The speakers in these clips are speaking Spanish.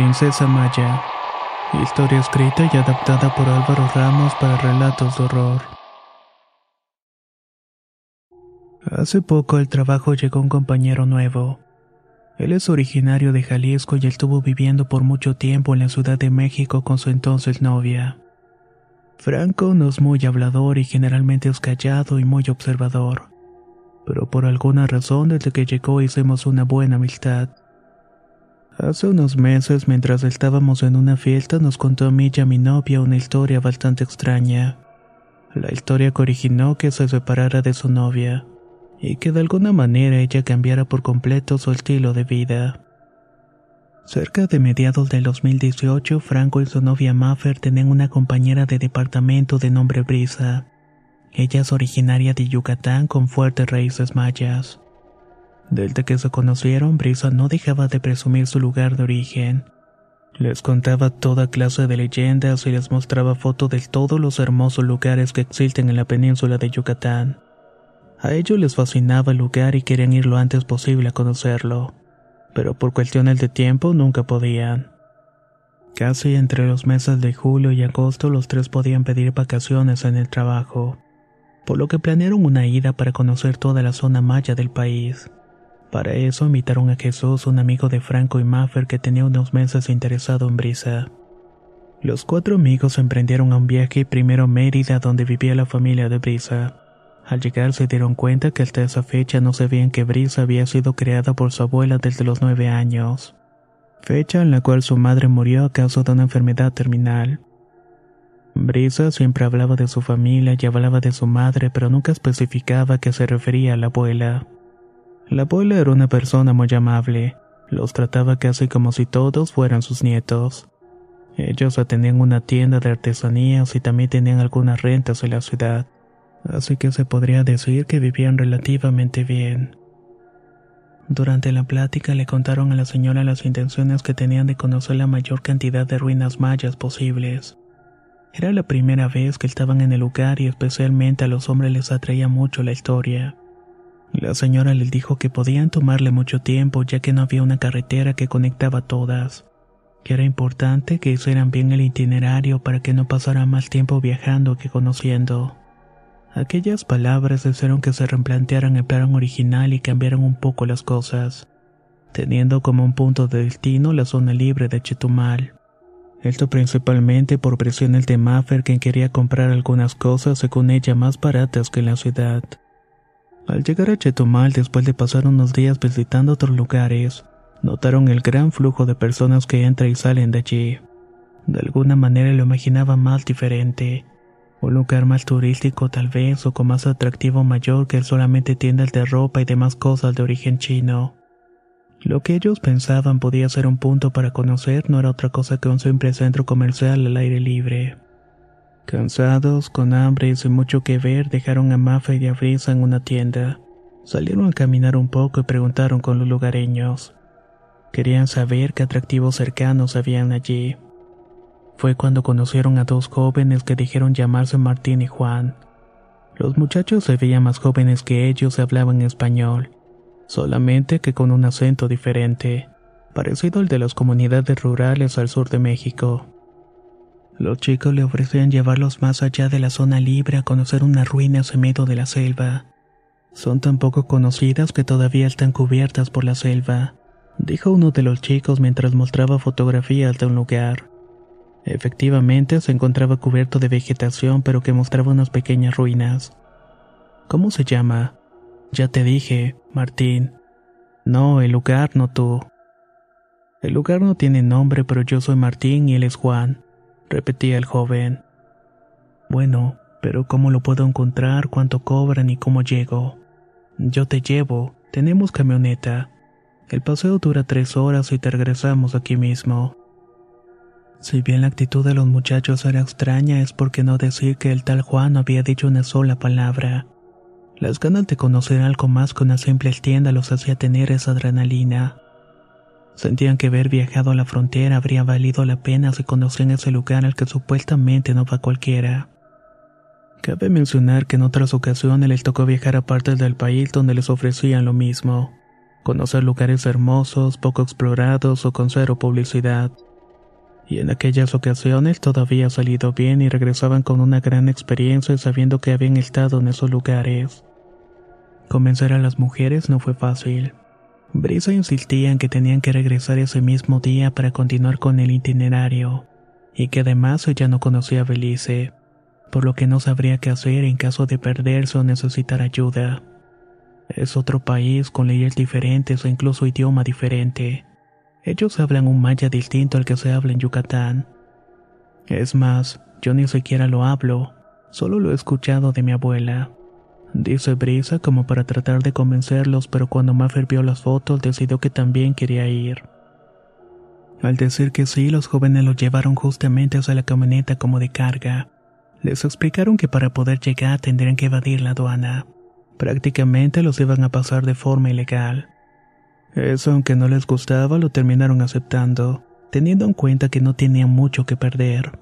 Princesa Maya. Historia escrita y adaptada por Álvaro Ramos para relatos de horror. Hace poco al trabajo llegó un compañero nuevo. Él es originario de Jalisco y estuvo viviendo por mucho tiempo en la Ciudad de México con su entonces novia. Franco no es muy hablador y generalmente es callado y muy observador. Pero por alguna razón desde que llegó hicimos una buena amistad. Hace unos meses, mientras estábamos en una fiesta, nos contó a mí y a mi novia una historia bastante extraña. La historia que originó que se separara de su novia, y que de alguna manera ella cambiara por completo su estilo de vida. Cerca de mediados del 2018, Franco y su novia Maffer tenían una compañera de departamento de nombre Brisa. Ella es originaria de Yucatán con fuertes raíces mayas. Desde que se conocieron, Brisa no dejaba de presumir su lugar de origen. Les contaba toda clase de leyendas y les mostraba fotos de todos los hermosos lugares que existen en la península de Yucatán. A ellos les fascinaba el lugar y querían ir lo antes posible a conocerlo, pero por cuestiones de tiempo nunca podían. Casi entre los meses de julio y agosto los tres podían pedir vacaciones en el trabajo, por lo que planearon una ida para conocer toda la zona maya del país. Para eso invitaron a Jesús, un amigo de Franco y Maffer que tenía unos meses interesado en Brisa. Los cuatro amigos emprendieron a un viaje primero a Mérida donde vivía la familia de Brisa. Al llegar se dieron cuenta que hasta esa fecha no sabían que Brisa había sido creada por su abuela desde los nueve años, fecha en la cual su madre murió a causa de una enfermedad terminal. Brisa siempre hablaba de su familia y hablaba de su madre, pero nunca especificaba que se refería a la abuela. La abuela era una persona muy amable, los trataba casi como si todos fueran sus nietos. Ellos tenían una tienda de artesanías y también tenían algunas rentas en la ciudad, así que se podría decir que vivían relativamente bien. Durante la plática le contaron a la señora las intenciones que tenían de conocer la mayor cantidad de ruinas mayas posibles. Era la primera vez que estaban en el lugar y especialmente a los hombres les atraía mucho la historia. La señora les dijo que podían tomarle mucho tiempo ya que no había una carretera que conectaba todas, que era importante que hicieran bien el itinerario para que no pasara más tiempo viajando que conociendo. Aquellas palabras hicieron que se replantearan el plan original y cambiaran un poco las cosas, teniendo como un punto de destino la zona libre de Chetumal. Esto principalmente por presiones de Maffer quien quería comprar algunas cosas según ella más baratas que en la ciudad. Al llegar a Chetumal, después de pasar unos días visitando otros lugares, notaron el gran flujo de personas que entran y salen de allí. De alguna manera lo imaginaba más diferente. Un lugar más turístico tal vez o con más atractivo mayor que solamente tiendas de ropa y demás cosas de origen chino. Lo que ellos pensaban podía ser un punto para conocer no era otra cosa que un simple centro comercial al aire libre. Cansados, con hambre y sin mucho que ver, dejaron a Mafa y a Brisa en una tienda. Salieron a caminar un poco y preguntaron con los lugareños. Querían saber qué atractivos cercanos habían allí. Fue cuando conocieron a dos jóvenes que dijeron llamarse Martín y Juan. Los muchachos se veían más jóvenes que ellos y hablaban español, solamente que con un acento diferente. parecido al de las comunidades rurales al sur de México. Los chicos le ofrecían llevarlos más allá de la zona libre a conocer unas ruinas en de la selva. Son tan poco conocidas que todavía están cubiertas por la selva, dijo uno de los chicos mientras mostraba fotografías de un lugar. Efectivamente se encontraba cubierto de vegetación pero que mostraba unas pequeñas ruinas. ¿Cómo se llama? Ya te dije, Martín. No, el lugar, no tú. El lugar no tiene nombre, pero yo soy Martín y él es Juan, repetía el joven. Bueno, pero ¿cómo lo puedo encontrar? ¿Cuánto cobran y cómo llego? Yo te llevo, tenemos camioneta. El paseo dura tres horas y te regresamos aquí mismo. Si bien la actitud de los muchachos era extraña, es porque no decir que el tal Juan no había dicho una sola palabra. Las ganas de conocer algo más que una simple tienda los hacía tener esa adrenalina. Sentían que haber viajado a la frontera habría valido la pena si conocían ese lugar al que supuestamente no va cualquiera. Cabe mencionar que en otras ocasiones les tocó viajar a partes del país donde les ofrecían lo mismo, conocer lugares hermosos, poco explorados o con cero publicidad. Y en aquellas ocasiones todo había salido bien y regresaban con una gran experiencia sabiendo que habían estado en esos lugares. Convencer a las mujeres no fue fácil. Brisa insistía en que tenían que regresar ese mismo día para continuar con el itinerario, y que además ella no conocía a Belice, por lo que no sabría qué hacer en caso de perderse o necesitar ayuda. Es otro país con leyes diferentes e incluso idioma diferente. Ellos hablan un maya distinto al que se habla en Yucatán. Es más, yo ni siquiera lo hablo, solo lo he escuchado de mi abuela. Dice Brisa como para tratar de convencerlos, pero cuando Maffer vio las fotos decidió que también quería ir. Al decir que sí, los jóvenes lo llevaron justamente hacia la camioneta como de carga. Les explicaron que para poder llegar tendrían que evadir la aduana. Prácticamente los iban a pasar de forma ilegal. Eso, aunque no les gustaba, lo terminaron aceptando, teniendo en cuenta que no tenían mucho que perder.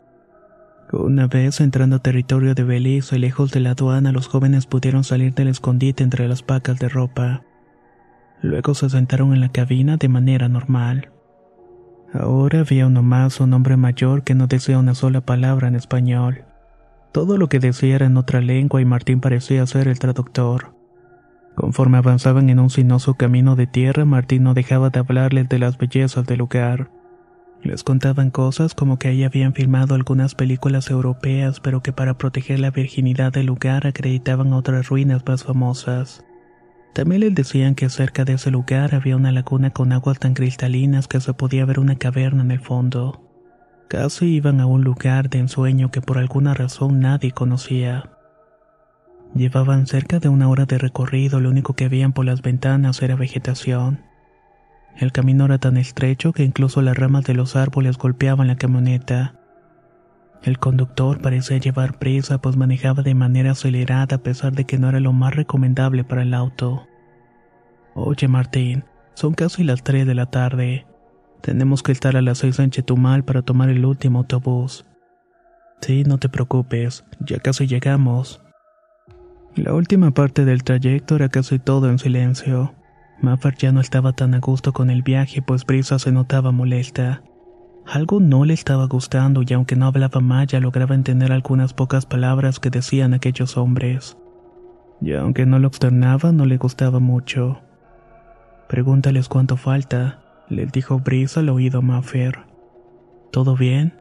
Una vez entrando a territorio de Belice y lejos de la aduana, los jóvenes pudieron salir del escondite entre las pacas de ropa. Luego se sentaron en la cabina de manera normal. Ahora había uno más, un hombre mayor que no decía una sola palabra en español. Todo lo que decía era en otra lengua y Martín parecía ser el traductor. Conforme avanzaban en un sinuoso camino de tierra, Martín no dejaba de hablarles de las bellezas del lugar. Les contaban cosas como que ahí habían filmado algunas películas europeas, pero que para proteger la virginidad del lugar acreditaban otras ruinas más famosas. También les decían que cerca de ese lugar había una laguna con aguas tan cristalinas que se podía ver una caverna en el fondo. Casi iban a un lugar de ensueño que por alguna razón nadie conocía. Llevaban cerca de una hora de recorrido, lo único que veían por las ventanas era vegetación. El camino era tan estrecho que incluso las ramas de los árboles golpeaban la camioneta. El conductor parecía llevar prisa pues manejaba de manera acelerada a pesar de que no era lo más recomendable para el auto. Oye Martín, son casi las 3 de la tarde. Tenemos que estar a las 6 en Chetumal para tomar el último autobús. Sí, no te preocupes, ya casi llegamos. La última parte del trayecto era casi todo en silencio. Maffer ya no estaba tan a gusto con el viaje, pues Brisa se notaba molesta. Algo no le estaba gustando y aunque no hablaba maya lograba entender algunas pocas palabras que decían aquellos hombres. Y aunque no lo externaba, no le gustaba mucho. Pregúntales cuánto falta, le dijo Brisa al oído a Maffer. ¿Todo bien?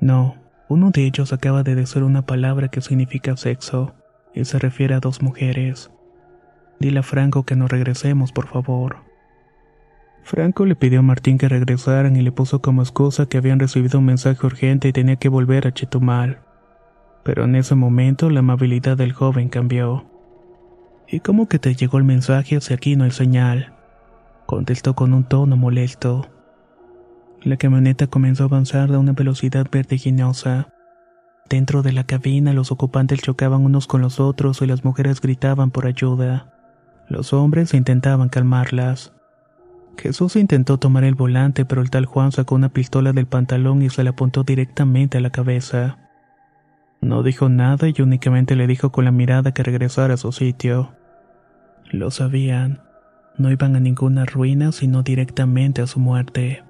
No, uno de ellos acaba de decir una palabra que significa sexo, y se refiere a dos mujeres. Dile a Franco que nos regresemos, por favor. Franco le pidió a Martín que regresaran y le puso como excusa que habían recibido un mensaje urgente y tenía que volver a Chetumal. Pero en ese momento la amabilidad del joven cambió. ¿Y cómo que te llegó el mensaje si aquí no hay señal? Contestó con un tono molesto. La camioneta comenzó a avanzar a una velocidad vertiginosa. Dentro de la cabina los ocupantes chocaban unos con los otros y las mujeres gritaban por ayuda. Los hombres intentaban calmarlas. Jesús intentó tomar el volante, pero el tal Juan sacó una pistola del pantalón y se la apuntó directamente a la cabeza. No dijo nada y únicamente le dijo con la mirada que regresara a su sitio. Lo sabían. No iban a ninguna ruina, sino directamente a su muerte.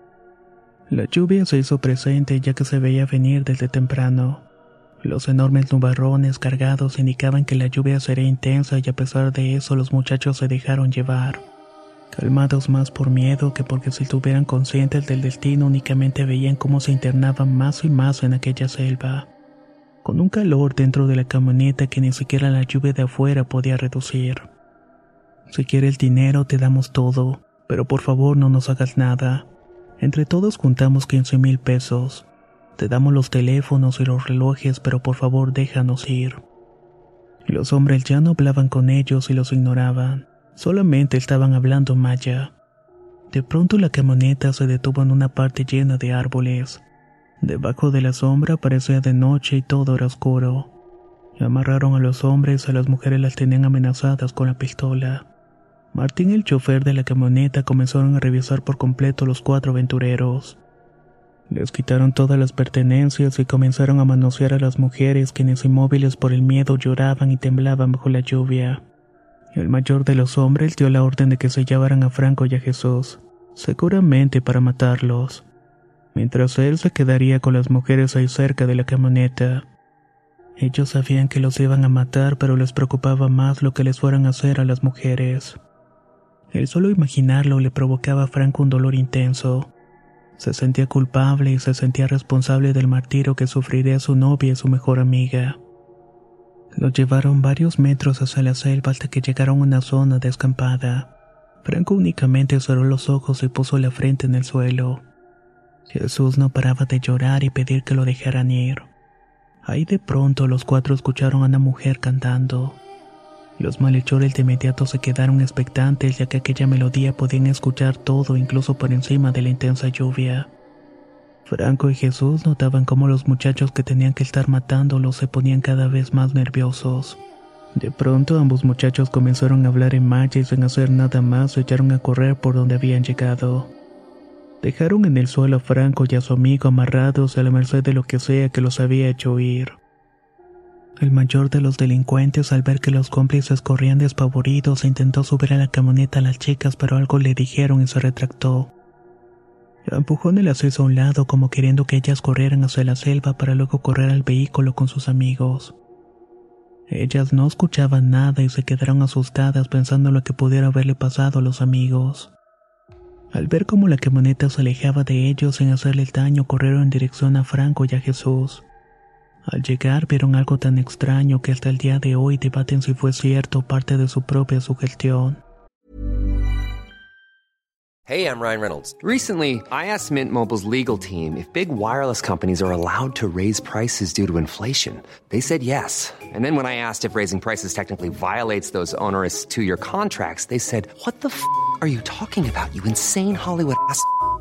La lluvia se hizo presente ya que se veía venir desde temprano. Los enormes nubarrones cargados indicaban que la lluvia sería intensa y a pesar de eso los muchachos se dejaron llevar. Calmados más por miedo que porque si estuvieran conscientes del destino únicamente veían cómo se internaban más y más en aquella selva, con un calor dentro de la camioneta que ni siquiera la lluvia de afuera podía reducir. Si quieres dinero te damos todo, pero por favor no nos hagas nada. Entre todos juntamos 15 mil pesos. Te damos los teléfonos y los relojes, pero por favor déjanos ir. Los hombres ya no hablaban con ellos y los ignoraban. Solamente estaban hablando maya. De pronto la camioneta se detuvo en una parte llena de árboles. Debajo de la sombra parecía de noche y todo era oscuro. Amarraron a los hombres y a las mujeres las tenían amenazadas con la pistola. Martín y el chofer de la camioneta comenzaron a revisar por completo los cuatro aventureros. Les quitaron todas las pertenencias y comenzaron a manosear a las mujeres quienes inmóviles por el miedo lloraban y temblaban bajo la lluvia. El mayor de los hombres dio la orden de que se llevaran a Franco y a Jesús, seguramente para matarlos, mientras él se quedaría con las mujeres ahí cerca de la camioneta. Ellos sabían que los iban a matar, pero les preocupaba más lo que les fueran a hacer a las mujeres. El solo imaginarlo le provocaba a Franco un dolor intenso. Se sentía culpable y se sentía responsable del martirio que sufriría su novia y su mejor amiga. Los llevaron varios metros hacia la selva hasta que llegaron a una zona descampada. Franco únicamente cerró los ojos y puso la frente en el suelo. Jesús no paraba de llorar y pedir que lo dejaran ir. Ahí de pronto los cuatro escucharon a una mujer cantando. Los malhechores de inmediato se quedaron expectantes ya que aquella melodía podían escuchar todo incluso por encima de la intensa lluvia. Franco y Jesús notaban cómo los muchachos que tenían que estar matándolos se ponían cada vez más nerviosos. De pronto ambos muchachos comenzaron a hablar en maya y sin hacer nada más se echaron a correr por donde habían llegado. Dejaron en el suelo a Franco y a su amigo amarrados a la merced de lo que sea que los había hecho huir. El mayor de los delincuentes, al ver que los cómplices corrían despavoridos, intentó subir a la camioneta a las chicas, pero algo le dijeron y se retractó. Empujó en el acceso a un lado como queriendo que ellas corrieran hacia la selva para luego correr al vehículo con sus amigos. Ellas no escuchaban nada y se quedaron asustadas pensando en lo que pudiera haberle pasado a los amigos. Al ver cómo la camioneta se alejaba de ellos sin hacerle daño, corrieron en dirección a Franco y a Jesús. Al llegar vieron algo tan extraño que hasta el día de hoy debaten si fue cierto parte de su propia sugestión. Hey, I'm Ryan Reynolds. Recently, I asked Mint Mobile's legal team if big wireless companies are allowed to raise prices due to inflation. They said yes. And then when I asked if raising prices technically violates those onerous two-year contracts, they said, "What the f*** are you talking about? You insane Hollywood ass."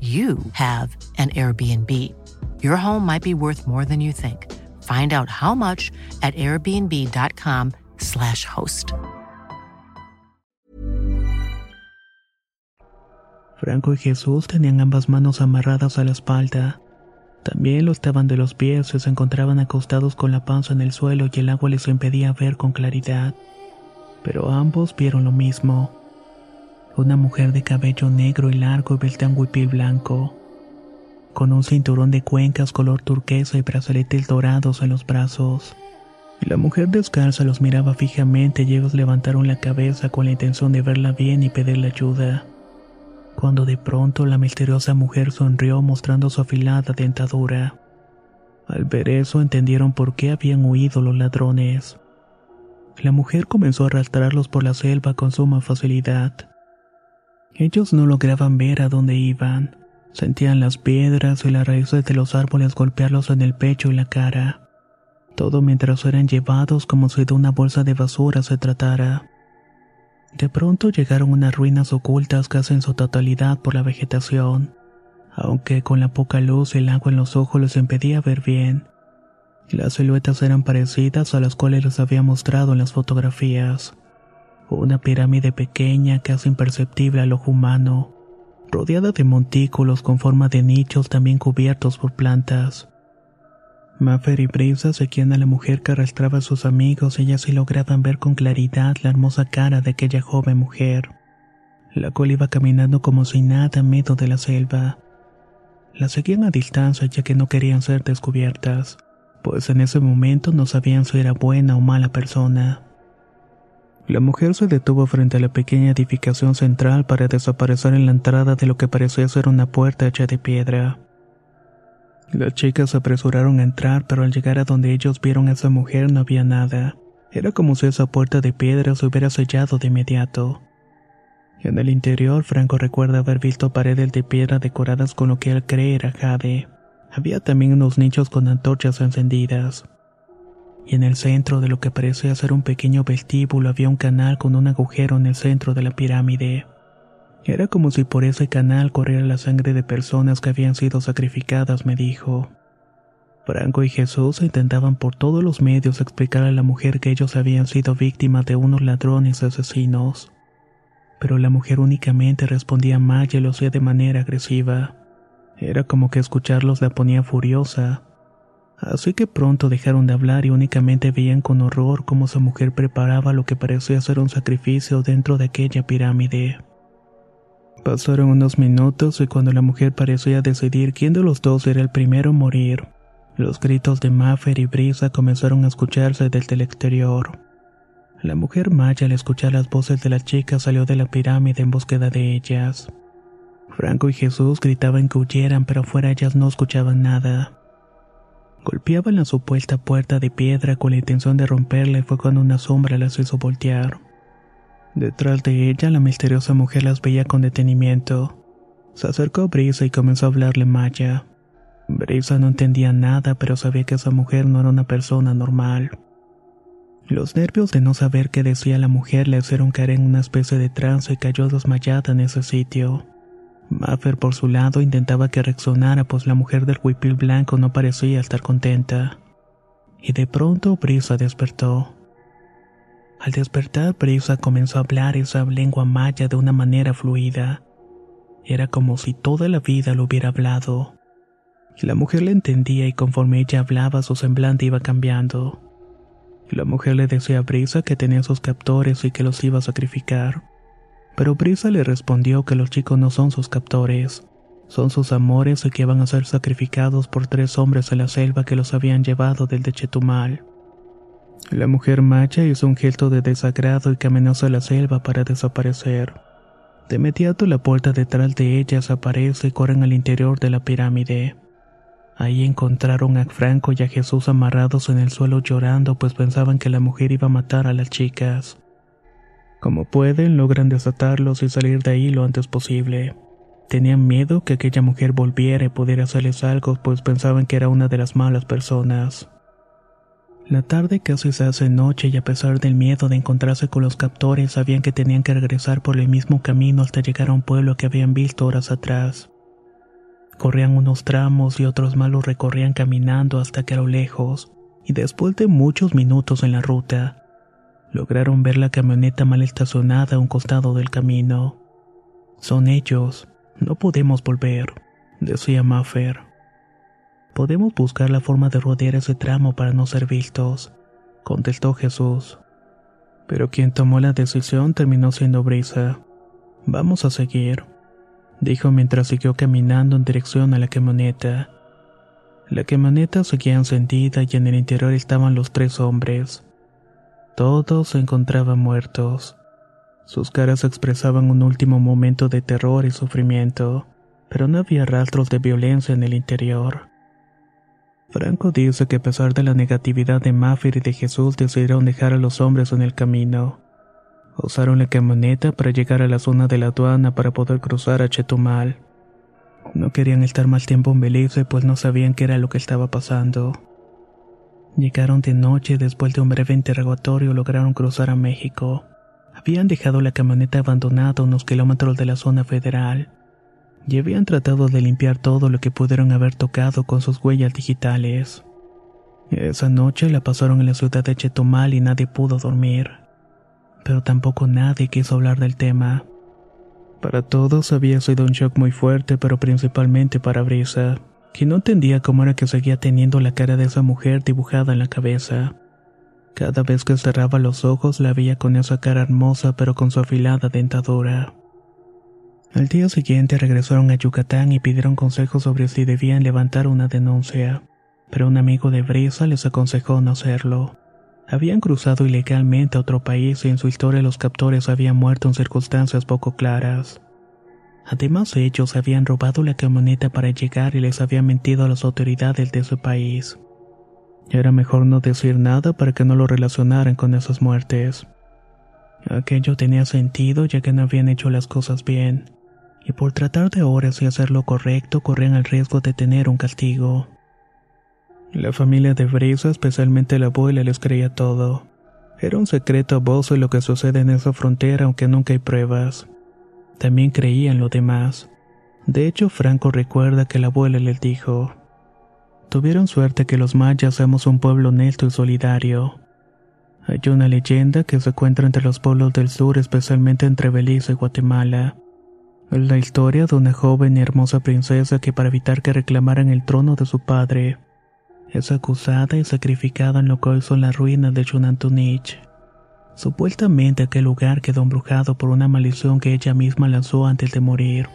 you have an Airbnb. Your home might be worth more than you think. Find out how much at airbnb.com/slash host. Franco y Jesús tenían ambas manos amarradas a la espalda. También lo estaban de los pies y se encontraban acostados con la panza en el suelo y el agua les impedía ver con claridad. Pero ambos vieron lo mismo una mujer de cabello negro y largo y vestía huipil blanco, con un cinturón de cuencas color turquesa y brazaletes dorados en los brazos. La mujer descalza los miraba fijamente y ellos levantaron la cabeza con la intención de verla bien y pedirle ayuda. Cuando de pronto la misteriosa mujer sonrió mostrando su afilada dentadura. Al ver eso entendieron por qué habían huido los ladrones. La mujer comenzó a arrastrarlos por la selva con suma facilidad. Ellos no lograban ver a dónde iban. Sentían las piedras y las raíces de los árboles golpearlos en el pecho y la cara. Todo mientras eran llevados como si de una bolsa de basura se tratara. De pronto llegaron unas ruinas ocultas casi en su totalidad por la vegetación, aunque con la poca luz y el agua en los ojos les impedía ver bien. Las siluetas eran parecidas a las cuales les había mostrado en las fotografías. Una pirámide pequeña, casi imperceptible al ojo humano, rodeada de montículos con forma de nichos también cubiertos por plantas. Maffer y Brisa seguían a la mujer que arrastraba a sus amigos y ya se lograban ver con claridad la hermosa cara de aquella joven mujer, la cual iba caminando como si nada en medio de la selva. La seguían a distancia ya que no querían ser descubiertas, pues en ese momento no sabían si era buena o mala persona. La mujer se detuvo frente a la pequeña edificación central para desaparecer en la entrada de lo que parecía ser una puerta hecha de piedra. Las chicas se apresuraron a entrar, pero al llegar a donde ellos vieron a esa mujer no había nada. Era como si esa puerta de piedra se hubiera sellado de inmediato. En el interior, Franco recuerda haber visto paredes de piedra decoradas con lo que él cree era jade. Había también unos nichos con antorchas encendidas. Y en el centro de lo que parecía ser un pequeño vestíbulo había un canal con un agujero en el centro de la pirámide. Era como si por ese canal corriera la sangre de personas que habían sido sacrificadas, me dijo. Franco y Jesús intentaban por todos los medios explicar a la mujer que ellos habían sido víctimas de unos ladrones asesinos. Pero la mujer únicamente respondía mal y lo hacía de manera agresiva. Era como que escucharlos la ponía furiosa. Así que pronto dejaron de hablar y únicamente veían con horror cómo esa mujer preparaba lo que parecía ser un sacrificio dentro de aquella pirámide. Pasaron unos minutos y cuando la mujer parecía decidir quién de los dos era el primero en morir, los gritos de Maffer y Brisa comenzaron a escucharse desde el exterior. La mujer maya al escuchar las voces de la chica salió de la pirámide en búsqueda de ellas. Franco y Jesús gritaban que huyeran, pero fuera ellas no escuchaban nada. Golpeaban la supuesta puerta de piedra con la intención de romperla y fue cuando una sombra las hizo voltear. Detrás de ella, la misteriosa mujer las veía con detenimiento. Se acercó a Brisa y comenzó a hablarle maya. Brisa no entendía nada, pero sabía que esa mujer no era una persona normal. Los nervios de no saber qué decía la mujer le hicieron caer en una especie de trance y cayó desmayada en ese sitio. Maffer por su lado intentaba que reaccionara pues la mujer del huipil blanco no parecía estar contenta. Y de pronto Brisa despertó. Al despertar, Brisa comenzó a hablar esa lengua maya de una manera fluida. Era como si toda la vida lo hubiera hablado. La mujer le entendía y conforme ella hablaba su semblante iba cambiando. La mujer le decía a Brisa que tenía sus captores y que los iba a sacrificar. Pero Brisa le respondió que los chicos no son sus captores, son sus amores y que van a ser sacrificados por tres hombres en la selva que los habían llevado del de Chetumal. La mujer macha hizo un gesto de desagrado y caminó hacia la selva para desaparecer. De inmediato la puerta detrás de ellas aparece y corren al interior de la pirámide. Ahí encontraron a Franco y a Jesús amarrados en el suelo llorando pues pensaban que la mujer iba a matar a las chicas. Como pueden, logran desatarlos y salir de ahí lo antes posible. Tenían miedo que aquella mujer volviera y pudiera hacerles algo pues pensaban que era una de las malas personas. La tarde casi se hace noche y a pesar del miedo de encontrarse con los captores, sabían que tenían que regresar por el mismo camino hasta llegar a un pueblo que habían visto horas atrás. Corrían unos tramos y otros más los recorrían caminando hasta que a lo lejos, y después de muchos minutos en la ruta, lograron ver la camioneta mal estacionada a un costado del camino. Son ellos, no podemos volver, decía Maffer. Podemos buscar la forma de rodear ese tramo para no ser vistos, contestó Jesús. Pero quien tomó la decisión terminó siendo Brisa. Vamos a seguir, dijo mientras siguió caminando en dirección a la camioneta. La camioneta seguía encendida y en el interior estaban los tres hombres. Todos se encontraban muertos. Sus caras expresaban un último momento de terror y sufrimiento, pero no había rastros de violencia en el interior. Franco dice que a pesar de la negatividad de Maffer y de Jesús decidieron dejar a los hombres en el camino. Usaron la camioneta para llegar a la zona de la aduana para poder cruzar a Chetumal. No querían estar más tiempo en Belice pues no sabían qué era lo que estaba pasando. Llegaron de noche y después de un breve interrogatorio lograron cruzar a México. Habían dejado la camioneta abandonada a unos kilómetros de la zona federal y habían tratado de limpiar todo lo que pudieron haber tocado con sus huellas digitales. Esa noche la pasaron en la ciudad de Chetumal y nadie pudo dormir. Pero tampoco nadie quiso hablar del tema. Para todos había sido un shock muy fuerte, pero principalmente para Brisa, que no entendía cómo era que seguía teniendo la cara de esa mujer dibujada en la cabeza. Cada vez que cerraba los ojos la veía con esa cara hermosa pero con su afilada dentadura. Al día siguiente regresaron a Yucatán y pidieron consejos sobre si debían levantar una denuncia, pero un amigo de Brisa les aconsejó no hacerlo. Habían cruzado ilegalmente a otro país y en su historia los captores habían muerto en circunstancias poco claras. Además ellos habían robado la camioneta para llegar y les habían mentido a las autoridades de su país. Era mejor no decir nada para que no lo relacionaran con esas muertes. Aquello tenía sentido ya que no habían hecho las cosas bien y por tratar de horas y hacer lo correcto corrían el riesgo de tener un castigo. La familia de Brisa, especialmente la abuela, les creía todo. Era un secreto a voz lo que sucede en esa frontera aunque nunca hay pruebas. También creían lo demás. De hecho, Franco recuerda que la abuela les dijo, Tuvieron suerte que los mayas somos un pueblo honesto y solidario. Hay una leyenda que se encuentra entre los pueblos del sur, especialmente entre Belice y Guatemala, la historia de una joven y hermosa princesa que para evitar que reclamaran el trono de su padre, es acusada y sacrificada en lo que hoy son las ruinas de Chunantunich. Supuestamente aquel lugar quedó embrujado por una maldición que ella misma lanzó antes de morir,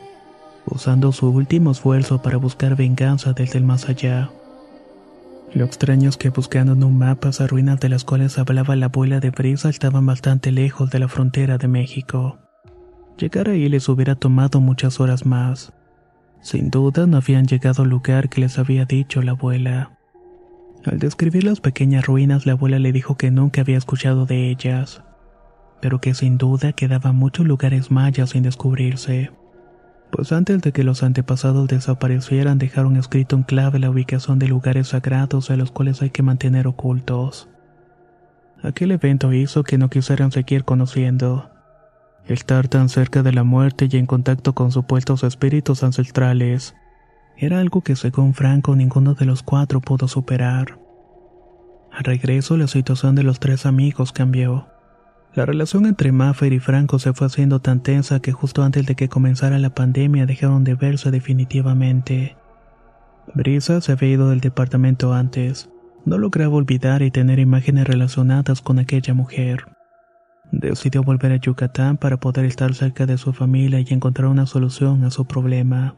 usando su último esfuerzo para buscar venganza desde el más allá. Lo extraño es que buscando en un mapa esas ruinas de las cuales hablaba la abuela de Brisa estaban bastante lejos de la frontera de México. Llegar ahí les hubiera tomado muchas horas más. Sin duda no habían llegado al lugar que les había dicho la abuela. Al describir las pequeñas ruinas, la abuela le dijo que nunca había escuchado de ellas, pero que sin duda quedaban muchos lugares mayas sin descubrirse. Pues antes de que los antepasados desaparecieran dejaron escrito en clave la ubicación de lugares sagrados a los cuales hay que mantener ocultos. Aquel evento hizo que no quisieran seguir conociendo Estar tan cerca de la muerte y en contacto con supuestos espíritus ancestrales era algo que según Franco ninguno de los cuatro pudo superar. Al regreso la situación de los tres amigos cambió. La relación entre Maffer y Franco se fue haciendo tan tensa que justo antes de que comenzara la pandemia dejaron de verse definitivamente. Brisa se había ido del departamento antes. No lograba olvidar y tener imágenes relacionadas con aquella mujer. Decidió volver a Yucatán para poder estar cerca de su familia y encontrar una solución a su problema.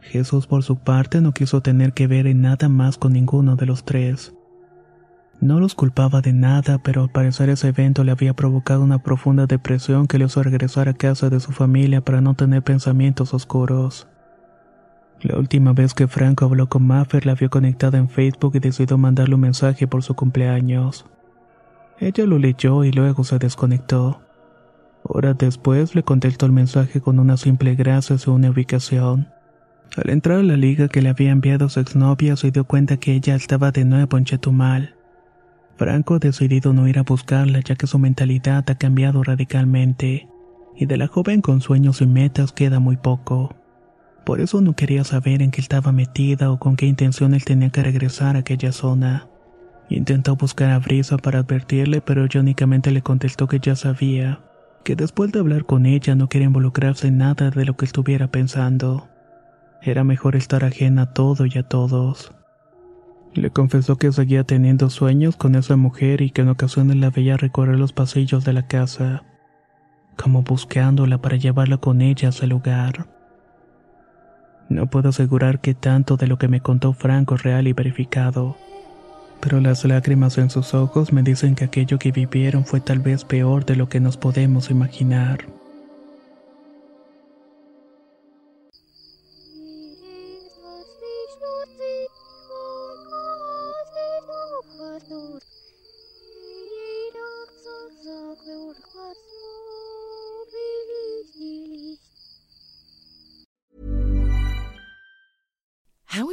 Jesús por su parte no quiso tener que ver en nada más con ninguno de los tres. No los culpaba de nada, pero al parecer ese evento le había provocado una profunda depresión que le hizo regresar a casa de su familia para no tener pensamientos oscuros. La última vez que Franco habló con Maffer la vio conectada en Facebook y decidió mandarle un mensaje por su cumpleaños. Ella lo leyó y luego se desconectó. Horas después le contestó el mensaje con una simple gracia a una ubicación. Al entrar a la liga que le había enviado su exnovia se dio cuenta que ella estaba de nuevo en Chetumal. Franco ha decidido no ir a buscarla ya que su mentalidad ha cambiado radicalmente, y de la joven con sueños y metas queda muy poco. Por eso no quería saber en qué estaba metida o con qué intención él tenía que regresar a aquella zona. Intentó buscar a Brisa para advertirle, pero ella únicamente le contestó que ya sabía, que después de hablar con ella no quería involucrarse en nada de lo que estuviera pensando. Era mejor estar ajena a todo y a todos. Le confesó que seguía teniendo sueños con esa mujer y que en ocasiones la veía recorrer los pasillos de la casa, como buscándola para llevarla con ella a ese lugar. No puedo asegurar que tanto de lo que me contó Franco es real y verificado pero las lágrimas en sus ojos me dicen que aquello que vivieron fue tal vez peor de lo que nos podemos imaginar.